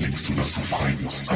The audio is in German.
denkst du, dass du frei bist?